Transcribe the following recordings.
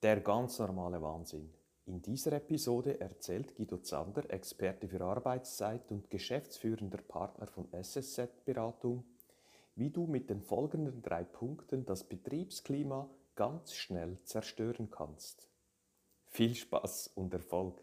Der ganz normale Wahnsinn. In dieser Episode erzählt Guido Zander, Experte für Arbeitszeit und geschäftsführender Partner von SSZ Beratung, wie du mit den folgenden drei Punkten das Betriebsklima ganz schnell zerstören kannst. Viel Spaß und Erfolg!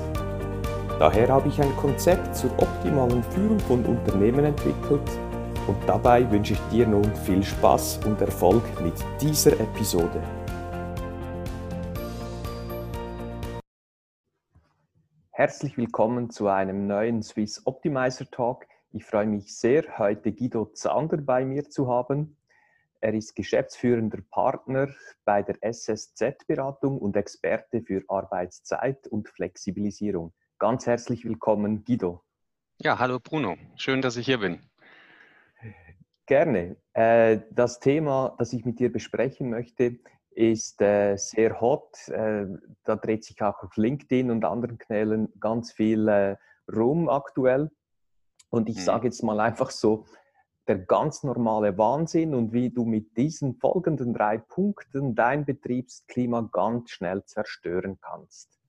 Daher habe ich ein Konzept zur optimalen Führung von Unternehmen entwickelt und dabei wünsche ich dir nun viel Spaß und Erfolg mit dieser Episode. Herzlich willkommen zu einem neuen Swiss Optimizer Talk. Ich freue mich sehr, heute Guido Zander bei mir zu haben. Er ist geschäftsführender Partner bei der SSZ-Beratung und Experte für Arbeitszeit und Flexibilisierung. Ganz herzlich willkommen, Guido. Ja, hallo Bruno. Schön, dass ich hier bin. Gerne. Äh, das Thema, das ich mit dir besprechen möchte, ist äh, sehr hot. Äh, da dreht sich auch auf LinkedIn und anderen Kanälen ganz viel rum aktuell. Und ich mhm. sage jetzt mal einfach so, der ganz normale Wahnsinn und wie du mit diesen folgenden drei Punkten dein Betriebsklima ganz schnell zerstören kannst.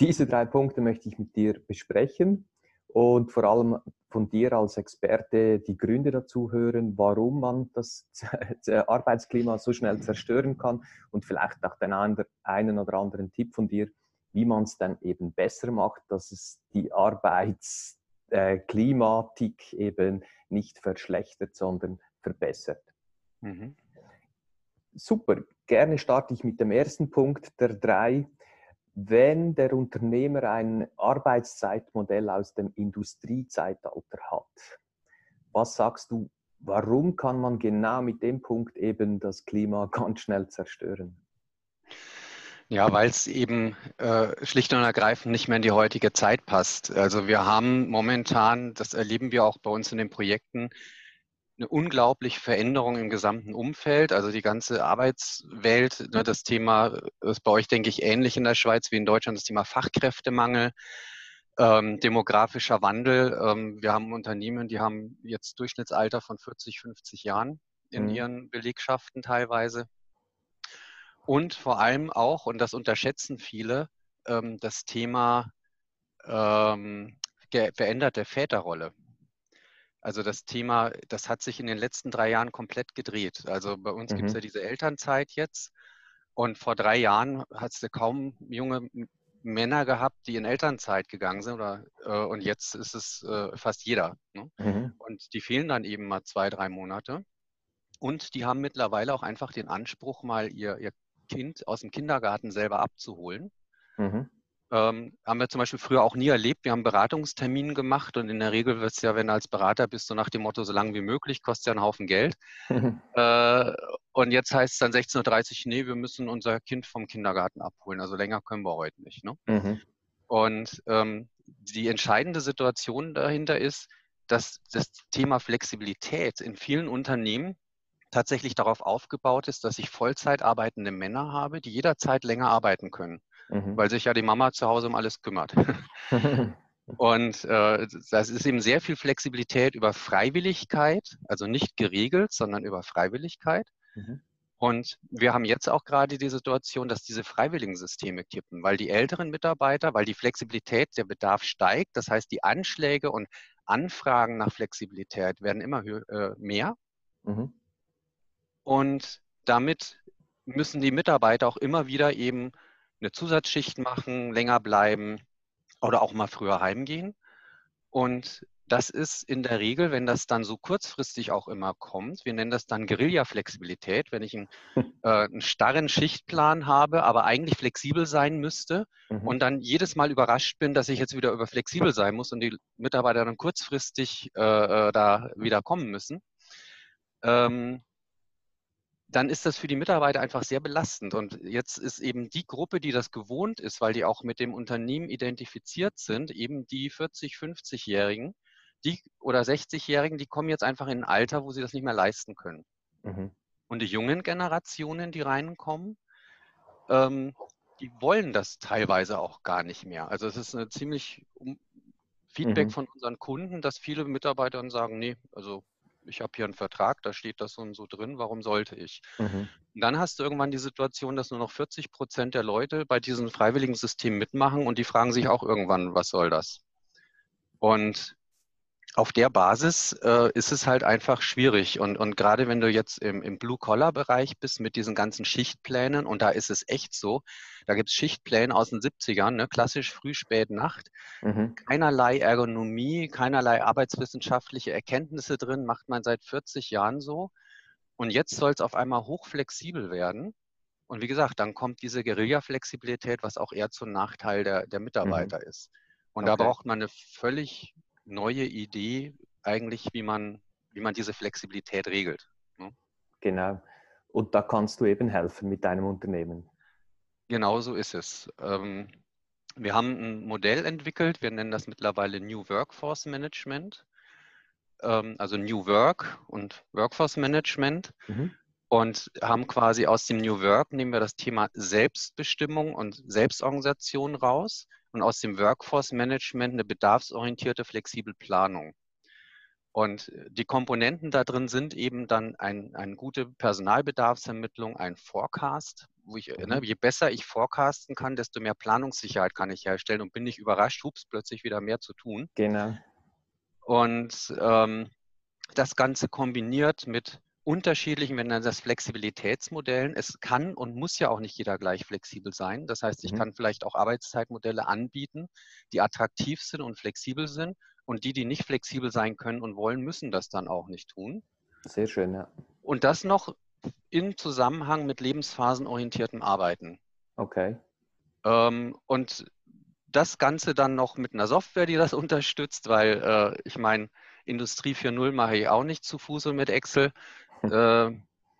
Diese drei Punkte möchte ich mit dir besprechen und vor allem von dir als Experte die Gründe dazu hören, warum man das Arbeitsklima so schnell zerstören kann und vielleicht auch den einen oder anderen Tipp von dir, wie man es dann eben besser macht, dass es die Arbeitsklimatik eben nicht verschlechtert, sondern verbessert. Mhm. Super, gerne starte ich mit dem ersten Punkt der drei wenn der Unternehmer ein Arbeitszeitmodell aus dem Industriezeitalter hat, was sagst du, warum kann man genau mit dem Punkt eben das Klima ganz schnell zerstören? Ja, weil es eben äh, schlicht und ergreifend nicht mehr in die heutige Zeit passt. Also wir haben momentan, das erleben wir auch bei uns in den Projekten, eine unglaubliche Veränderung im gesamten Umfeld. Also die ganze Arbeitswelt, ne, das Thema ist bei euch, denke ich, ähnlich in der Schweiz wie in Deutschland, das Thema Fachkräftemangel, ähm, demografischer Wandel. Ähm, wir haben Unternehmen, die haben jetzt Durchschnittsalter von 40, 50 Jahren in mhm. ihren Belegschaften teilweise. Und vor allem auch, und das unterschätzen viele, ähm, das Thema ähm, veränderte Väterrolle. Also das Thema, das hat sich in den letzten drei Jahren komplett gedreht. Also bei uns mhm. gibt es ja diese Elternzeit jetzt. Und vor drei Jahren hat es kaum junge Männer gehabt, die in Elternzeit gegangen sind. Oder, äh, und jetzt ist es äh, fast jeder. Ne? Mhm. Und die fehlen dann eben mal zwei, drei Monate. Und die haben mittlerweile auch einfach den Anspruch, mal ihr, ihr Kind aus dem Kindergarten selber abzuholen. Mhm. Ähm, haben wir zum Beispiel früher auch nie erlebt. Wir haben Beratungstermine gemacht und in der Regel wird es ja, wenn du als Berater bist, so nach dem Motto, so lange wie möglich, kostet ja einen Haufen Geld. äh, und jetzt heißt es dann 16.30 Uhr, nee, wir müssen unser Kind vom Kindergarten abholen. Also länger können wir heute nicht. Ne? Mhm. Und ähm, die entscheidende Situation dahinter ist, dass das Thema Flexibilität in vielen Unternehmen tatsächlich darauf aufgebaut ist, dass ich Vollzeit arbeitende Männer habe, die jederzeit länger arbeiten können mhm. weil sich ja die Mama zu Hause um alles kümmert. Und äh, das ist eben sehr viel Flexibilität über Freiwilligkeit, also nicht geregelt, sondern über Freiwilligkeit. Mhm. Und wir haben jetzt auch gerade die Situation, dass diese freiwilligen Systeme kippen, weil die älteren Mitarbeiter, weil die Flexibilität, der Bedarf steigt. Das heißt, die Anschläge und Anfragen nach Flexibilität werden immer äh, mehr. Mhm. Und damit müssen die Mitarbeiter auch immer wieder eben eine Zusatzschicht machen, länger bleiben oder auch mal früher heimgehen. Und das ist in der Regel, wenn das dann so kurzfristig auch immer kommt, wir nennen das dann Guerilla-Flexibilität, wenn ich einen, äh, einen, starren Schichtplan habe, aber eigentlich flexibel sein müsste mhm. und dann jedes Mal überrascht bin, dass ich jetzt wieder über flexibel sein muss und die Mitarbeiter dann kurzfristig äh, äh da wieder kommen müssen. Ähm, dann ist das für die Mitarbeiter einfach sehr belastend. Und jetzt ist eben die Gruppe, die das gewohnt ist, weil die auch mit dem Unternehmen identifiziert sind, eben die 40, 50-Jährigen, die oder 60-Jährigen, die kommen jetzt einfach in ein Alter, wo sie das nicht mehr leisten können. Mhm. Und die jungen Generationen, die reinkommen, ähm, die wollen das teilweise auch gar nicht mehr. Also es ist eine ziemlich Feedback mhm. von unseren Kunden, dass viele Mitarbeiter sagen, nee, also ich habe hier einen Vertrag, da steht das so und so drin, warum sollte ich? Mhm. Dann hast du irgendwann die Situation, dass nur noch 40 Prozent der Leute bei diesem freiwilligen System mitmachen und die fragen sich auch irgendwann, was soll das? Und auf der Basis äh, ist es halt einfach schwierig. Und, und gerade wenn du jetzt im, im Blue-Collar-Bereich bist mit diesen ganzen Schichtplänen, und da ist es echt so, da gibt es Schichtpläne aus den 70ern, ne, klassisch früh, spät, Nacht. Mhm. Keinerlei Ergonomie, keinerlei arbeitswissenschaftliche Erkenntnisse drin, macht man seit 40 Jahren so. Und jetzt soll es auf einmal hochflexibel werden. Und wie gesagt, dann kommt diese Guerilla-Flexibilität, was auch eher zum Nachteil der, der Mitarbeiter mhm. ist. Und okay. da braucht man eine völlig neue Idee eigentlich, wie man, wie man diese Flexibilität regelt. Ne? Genau. Und da kannst du eben helfen mit deinem Unternehmen. Genau so ist es. Ähm, wir haben ein Modell entwickelt, wir nennen das mittlerweile New Workforce Management, ähm, also New Work und Workforce Management. Mhm. Und haben quasi aus dem New Work nehmen wir das Thema Selbstbestimmung und Selbstorganisation raus und aus dem Workforce Management eine bedarfsorientierte, flexible Planung. Und die Komponenten da drin sind eben dann ein, eine gute Personalbedarfsermittlung, ein Forecast, wo ich, ne, mhm. je besser ich forecasten kann, desto mehr Planungssicherheit kann ich herstellen und bin nicht überrascht, hups, plötzlich wieder mehr zu tun. Genau. Und ähm, das Ganze kombiniert mit unterschiedlichen, wenn dann das Flexibilitätsmodellen. Es kann und muss ja auch nicht jeder gleich flexibel sein. Das heißt, ich mhm. kann vielleicht auch Arbeitszeitmodelle anbieten, die attraktiv sind und flexibel sind. Und die, die nicht flexibel sein können und wollen, müssen das dann auch nicht tun. Sehr schön, ja. Und das noch im Zusammenhang mit lebensphasenorientiertem Arbeiten. Okay. Ähm, und das Ganze dann noch mit einer Software, die das unterstützt, weil äh, ich meine, Industrie 4.0 mache ich auch nicht zu Fuß und mit Excel. Äh,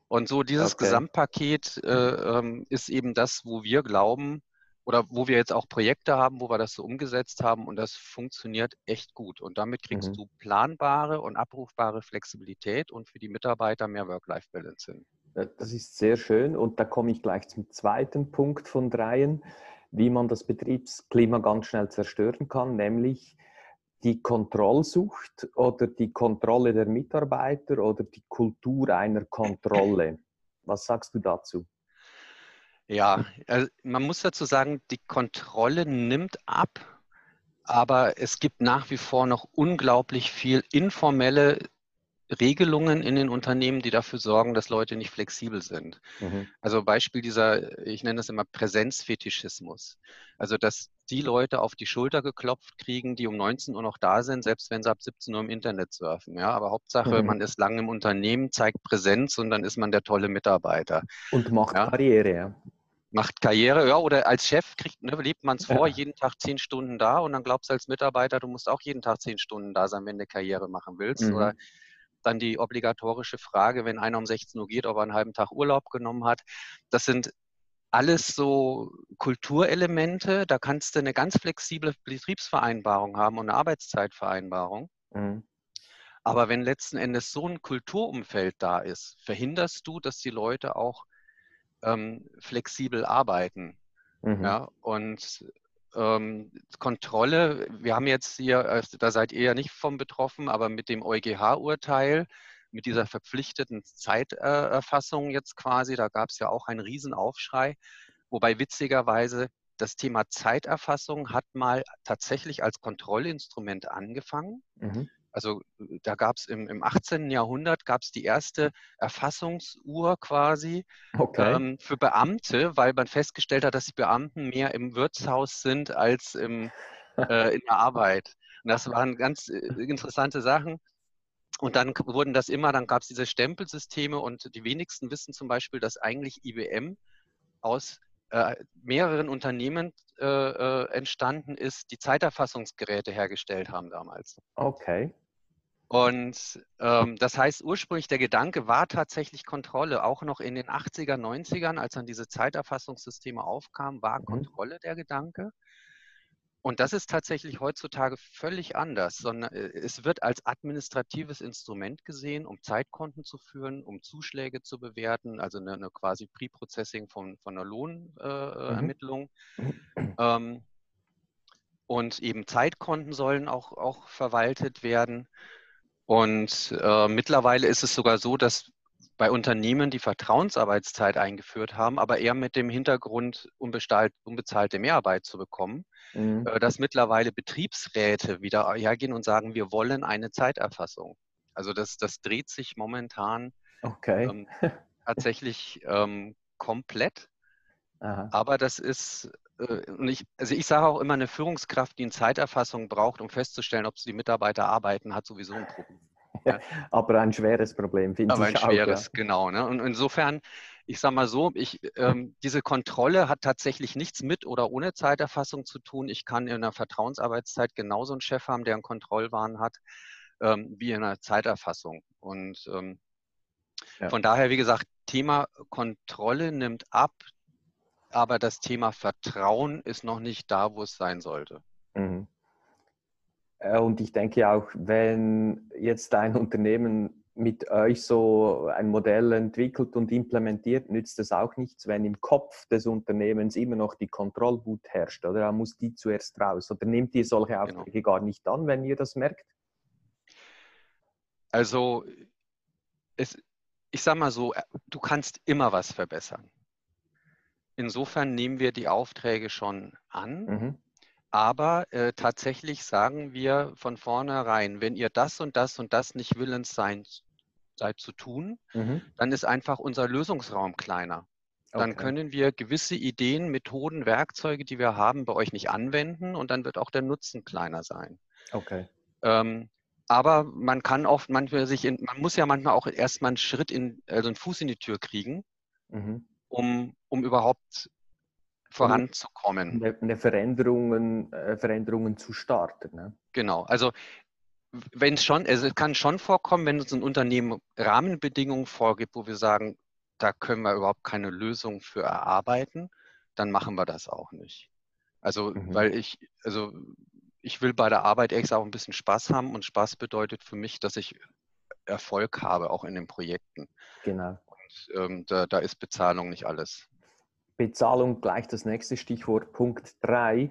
und so dieses okay. Gesamtpaket äh, ähm, ist eben das, wo wir glauben oder wo wir jetzt auch Projekte haben, wo wir das so umgesetzt haben und das funktioniert echt gut. Und damit kriegst mhm. du planbare und abrufbare Flexibilität und für die Mitarbeiter mehr Work-Life-Balance hin. Das ist sehr schön und da komme ich gleich zum zweiten Punkt von dreien, wie man das Betriebsklima ganz schnell zerstören kann, nämlich die Kontrollsucht oder die Kontrolle der Mitarbeiter oder die Kultur einer Kontrolle. Was sagst du dazu? Ja, also man muss dazu sagen, die Kontrolle nimmt ab, aber es gibt nach wie vor noch unglaublich viel informelle Regelungen in den Unternehmen, die dafür sorgen, dass Leute nicht flexibel sind. Mhm. Also Beispiel dieser, ich nenne das immer Präsenzfetischismus. Also dass die Leute auf die Schulter geklopft kriegen, die um 19 Uhr noch da sind, selbst wenn sie ab 17 Uhr im Internet surfen. Ja, aber Hauptsache, mhm. man ist lange im Unternehmen, zeigt Präsenz und dann ist man der tolle Mitarbeiter. Und macht ja? Karriere, ja. Macht Karriere, ja, oder als Chef kriegt, ne, lebt man es vor, ja. jeden Tag zehn Stunden da und dann glaubst du als Mitarbeiter, du musst auch jeden Tag zehn Stunden da sein, wenn du Karriere machen willst. Mhm. Oder dann die obligatorische Frage, wenn einer um 16 Uhr geht, ob er einen halben Tag Urlaub genommen hat. Das sind alles so Kulturelemente. Da kannst du eine ganz flexible Betriebsvereinbarung haben und eine Arbeitszeitvereinbarung. Mhm. Aber wenn letzten Endes so ein Kulturumfeld da ist, verhinderst du, dass die Leute auch ähm, flexibel arbeiten. Mhm. Ja, und ähm, Kontrolle, wir haben jetzt hier, äh, da seid ihr ja nicht vom betroffen, aber mit dem EuGH-Urteil, mit dieser verpflichteten Zeiterfassung jetzt quasi, da gab es ja auch einen Riesenaufschrei, wobei witzigerweise das Thema Zeiterfassung hat mal tatsächlich als Kontrollinstrument angefangen. Mhm. Also da gab es im, im 18. Jahrhundert gab es die erste Erfassungsuhr quasi okay. ähm, für Beamte, weil man festgestellt hat, dass die Beamten mehr im Wirtshaus sind als im, äh, in der Arbeit. Und das waren ganz äh, interessante Sachen. Und dann wurden das immer, dann gab es diese Stempelsysteme und die wenigsten wissen zum Beispiel, dass eigentlich IBM aus äh, mehreren Unternehmen äh, äh, entstanden ist, die Zeiterfassungsgeräte hergestellt haben damals. Okay. Und ähm, das heißt, ursprünglich der Gedanke war tatsächlich Kontrolle. Auch noch in den 80er, 90ern, als dann diese Zeiterfassungssysteme aufkamen, war mhm. Kontrolle der Gedanke. Und das ist tatsächlich heutzutage völlig anders, sondern äh, es wird als administratives Instrument gesehen, um Zeitkonten zu führen, um Zuschläge zu bewerten, also eine, eine quasi Pre-Processing von, von einer Lohnermittlung. Äh, mhm. ähm, und eben Zeitkonten sollen auch, auch verwaltet werden. Und äh, mittlerweile ist es sogar so, dass bei Unternehmen die Vertrauensarbeitszeit eingeführt haben, aber eher mit dem Hintergrund, unbezahlte Mehrarbeit zu bekommen, mhm. äh, dass mittlerweile Betriebsräte wieder hergehen und sagen, wir wollen eine Zeiterfassung. Also das, das dreht sich momentan okay. ähm, tatsächlich ähm, komplett. Aha. Aber das ist, äh, und ich, also ich sage auch immer, eine Führungskraft, die eine Zeiterfassung braucht, um festzustellen, ob sie die Mitarbeiter arbeiten, hat sowieso ein Problem. Ja. Aber ein schweres Problem, finde ich. Aber ein schweres, auch, ja. genau. Ne? Und insofern, ich sage mal so, ich, ähm, diese Kontrolle hat tatsächlich nichts mit oder ohne Zeiterfassung zu tun. Ich kann in einer Vertrauensarbeitszeit genauso einen Chef haben, der einen Kontrollwahn hat, ähm, wie in einer Zeiterfassung. Und ähm, ja. von daher, wie gesagt, Thema Kontrolle nimmt ab, aber das Thema Vertrauen ist noch nicht da, wo es sein sollte. Mhm. Äh, und ich denke auch, wenn jetzt ein Unternehmen mit euch so ein Modell entwickelt und implementiert, nützt es auch nichts, wenn im Kopf des Unternehmens immer noch die Kontrollwut herrscht. Oder da muss die zuerst raus. Oder nehmt ihr solche genau. Aufträge genau. gar nicht an, wenn ihr das merkt? Also, es, ich sage mal so, äh, du kannst immer was verbessern. Insofern nehmen wir die Aufträge schon an. Mhm. Aber äh, tatsächlich sagen wir von vornherein, wenn ihr das und das und das nicht willens sein, seid zu tun, mhm. dann ist einfach unser Lösungsraum kleiner. Dann okay. können wir gewisse Ideen, Methoden, Werkzeuge, die wir haben, bei euch nicht anwenden und dann wird auch der Nutzen kleiner sein. Okay. Ähm, aber man kann oft manchmal sich in, man muss ja manchmal auch erstmal einen Schritt in, also einen Fuß in die Tür kriegen, mhm um, um überhaupt voranzukommen. Eine, eine Veränderungen, äh, Veränderungen zu starten. Ne? Genau, also wenn es schon, also es kann schon vorkommen, wenn uns ein Unternehmen Rahmenbedingungen vorgibt, wo wir sagen, da können wir überhaupt keine Lösung für erarbeiten, dann machen wir das auch nicht. Also, mhm. weil ich, also ich will bei der Arbeit ehrlich auch ein bisschen Spaß haben und Spaß bedeutet für mich, dass ich Erfolg habe, auch in den Projekten. Genau ähm, da, da ist Bezahlung nicht alles. Bezahlung gleich das nächste Stichwort, Punkt 3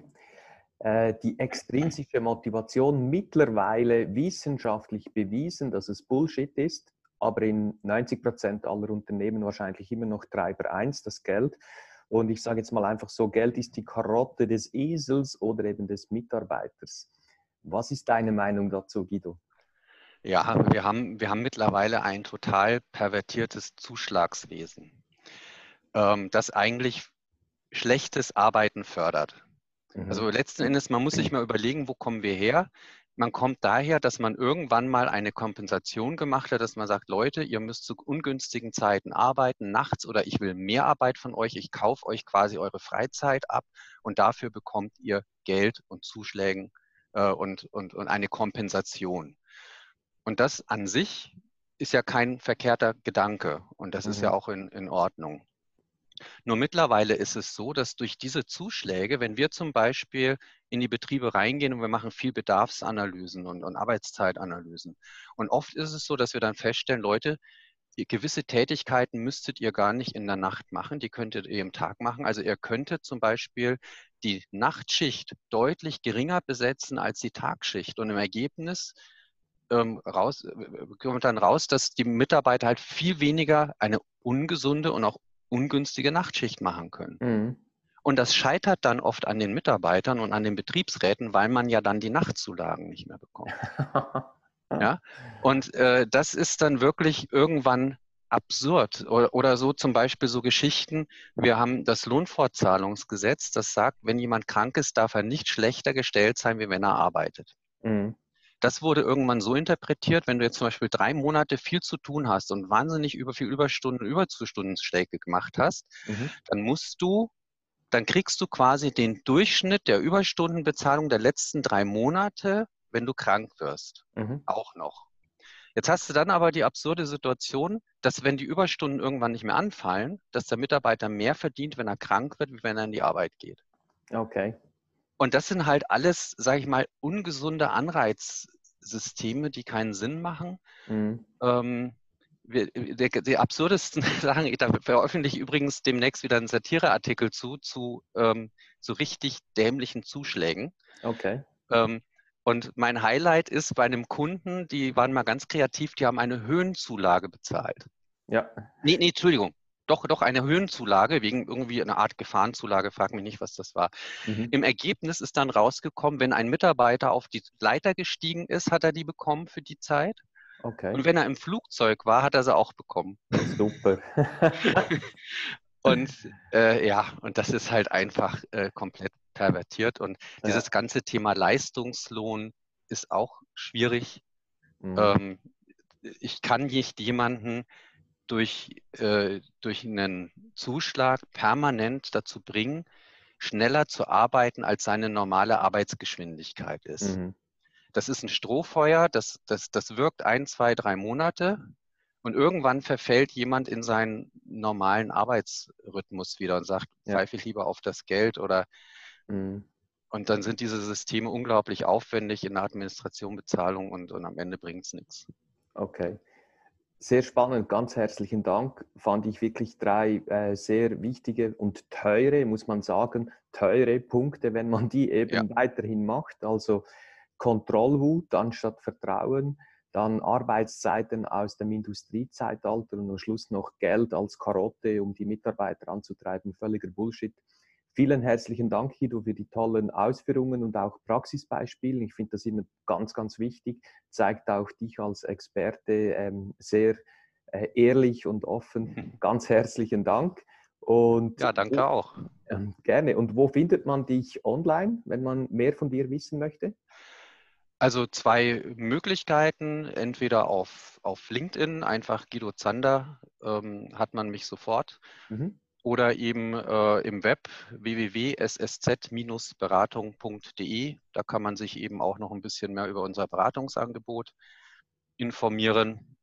äh, die extrinsische Motivation mittlerweile wissenschaftlich bewiesen, dass es Bullshit ist, aber in 90 Prozent aller Unternehmen wahrscheinlich immer noch Treiber 1, das Geld. Und ich sage jetzt mal einfach so, Geld ist die Karotte des Esels oder eben des Mitarbeiters. Was ist deine Meinung dazu, Guido? Ja, wir haben, wir haben mittlerweile ein total pervertiertes Zuschlagswesen, ähm, das eigentlich schlechtes Arbeiten fördert. Mhm. Also letzten Endes, man muss sich mal überlegen, wo kommen wir her? Man kommt daher, dass man irgendwann mal eine Kompensation gemacht hat, dass man sagt, Leute, ihr müsst zu ungünstigen Zeiten arbeiten, nachts oder ich will mehr Arbeit von euch, ich kaufe euch quasi eure Freizeit ab und dafür bekommt ihr Geld und Zuschlägen äh, und, und, und eine Kompensation. Und das an sich ist ja kein verkehrter Gedanke und das mhm. ist ja mhm. auch in, in Ordnung. Nur mittlerweile ist es so, dass durch diese Zuschläge, wenn wir zum Beispiel in die Betriebe reingehen und wir machen viel Bedarfsanalysen und, und Arbeitszeitanalysen. Und oft ist es so, dass wir dann feststellen, Leute, gewisse Tätigkeiten müsstet ihr gar nicht in der Nacht machen, die könntet ihr im Tag machen. Also ihr könntet zum Beispiel die Nachtschicht deutlich geringer besetzen als die Tagschicht. Und im Ergebnis ähm, raus, äh, kommt dann raus, dass die Mitarbeiter halt viel weniger eine ungesunde und auch ungünstige Nachtschicht machen können. Mhm. Und das scheitert dann oft an den Mitarbeitern und an den Betriebsräten, weil man ja dann die Nachtzulagen nicht mehr bekommt. ja? Und äh, das ist dann wirklich irgendwann absurd. Oder, oder, so zum Beispiel so Geschichten. Wir haben das Lohnfortzahlungsgesetz, das sagt, wenn jemand krank ist, darf er nicht schlechter gestellt sein, wie wenn er arbeitet. Mhm. Das wurde irgendwann so interpretiert, wenn du jetzt zum Beispiel drei Monate viel zu tun hast und wahnsinnig über viel Überstunden, Überzustundenschläge gemacht hast, mhm. dann musst du, dann kriegst du quasi den Durchschnitt der Überstundenbezahlung der letzten drei Monate, wenn du krank wirst. Mhm. Auch noch. Jetzt hast du dann aber die absurde Situation, dass wenn die Überstunden irgendwann nicht mehr anfallen, dass der Mitarbeiter mehr verdient, wenn er krank wird, wie wenn er in die Arbeit geht. Okay. Und das sind halt alles, sage ich mal, ungesunde Anreizsysteme, die keinen Sinn machen. Mhm. Ähm, die, die, absurdesten Sachen, da veröffentliche ich übrigens demnächst wieder einen Satireartikel zu, zu ähm, so richtig dämlichen Zuschlägen. Okay. Ähm, und mein Highlight ist bei einem Kunden, die waren mal ganz kreativ, die haben eine Höhenzulage bezahlt. Ja. Nee, nee, Entschuldigung. Doch, doch eine Höhenzulage, wegen irgendwie einer Art Gefahrenzulage, frag mich nicht, was das war. Mhm. Im Ergebnis ist dann rausgekommen, wenn ein Mitarbeiter auf die Leiter gestiegen ist, hat er die bekommen für die Zeit. Okay. Und wenn er im Flugzeug war, hat er sie auch bekommen. Super. und äh, ja, und das ist halt einfach äh, komplett pervertiert. Und ja. dieses ganze Thema Leistungslohn ist auch schwierig. Mhm. Ähm, ich kann nicht jemanden durch, äh, durch einen Zuschlag permanent dazu bringen, schneller zu arbeiten, als seine normale Arbeitsgeschwindigkeit ist. Mhm. Das ist ein Strohfeuer, das, das, das wirkt ein, zwei, drei Monate und irgendwann verfällt jemand in seinen normalen Arbeitsrhythmus wieder und sagt, ja. pfeife ich lieber auf das Geld oder Mhm. Und dann sind diese Systeme unglaublich aufwendig in der Administration, Bezahlung und, und am Ende bringt es nichts. Okay. Sehr spannend, ganz herzlichen Dank. Fand ich wirklich drei äh, sehr wichtige und teure, muss man sagen, teure Punkte, wenn man die eben ja. weiterhin macht. Also Kontrollwut anstatt Vertrauen, dann Arbeitszeiten aus dem Industriezeitalter und am Schluss noch Geld als Karotte, um die Mitarbeiter anzutreiben. Völliger Bullshit. Vielen herzlichen Dank, Guido, für die tollen Ausführungen und auch Praxisbeispiele. Ich finde das immer ganz, ganz wichtig. Zeigt auch dich als Experte ähm, sehr äh, ehrlich und offen. Ganz herzlichen Dank. Und ja, danke auch. Äh, gerne. Und wo findet man dich online, wenn man mehr von dir wissen möchte? Also zwei Möglichkeiten. Entweder auf, auf LinkedIn, einfach Guido Zander, ähm, hat man mich sofort. Mhm oder eben äh, im Web www.ssz-beratung.de. Da kann man sich eben auch noch ein bisschen mehr über unser Beratungsangebot informieren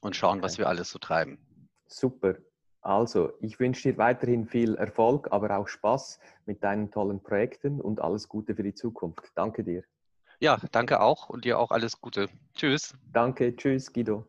und schauen, was wir alles so treiben. Super. Also, ich wünsche dir weiterhin viel Erfolg, aber auch Spaß mit deinen tollen Projekten und alles Gute für die Zukunft. Danke dir. Ja, danke auch und dir auch alles Gute. Tschüss. Danke, tschüss, Guido.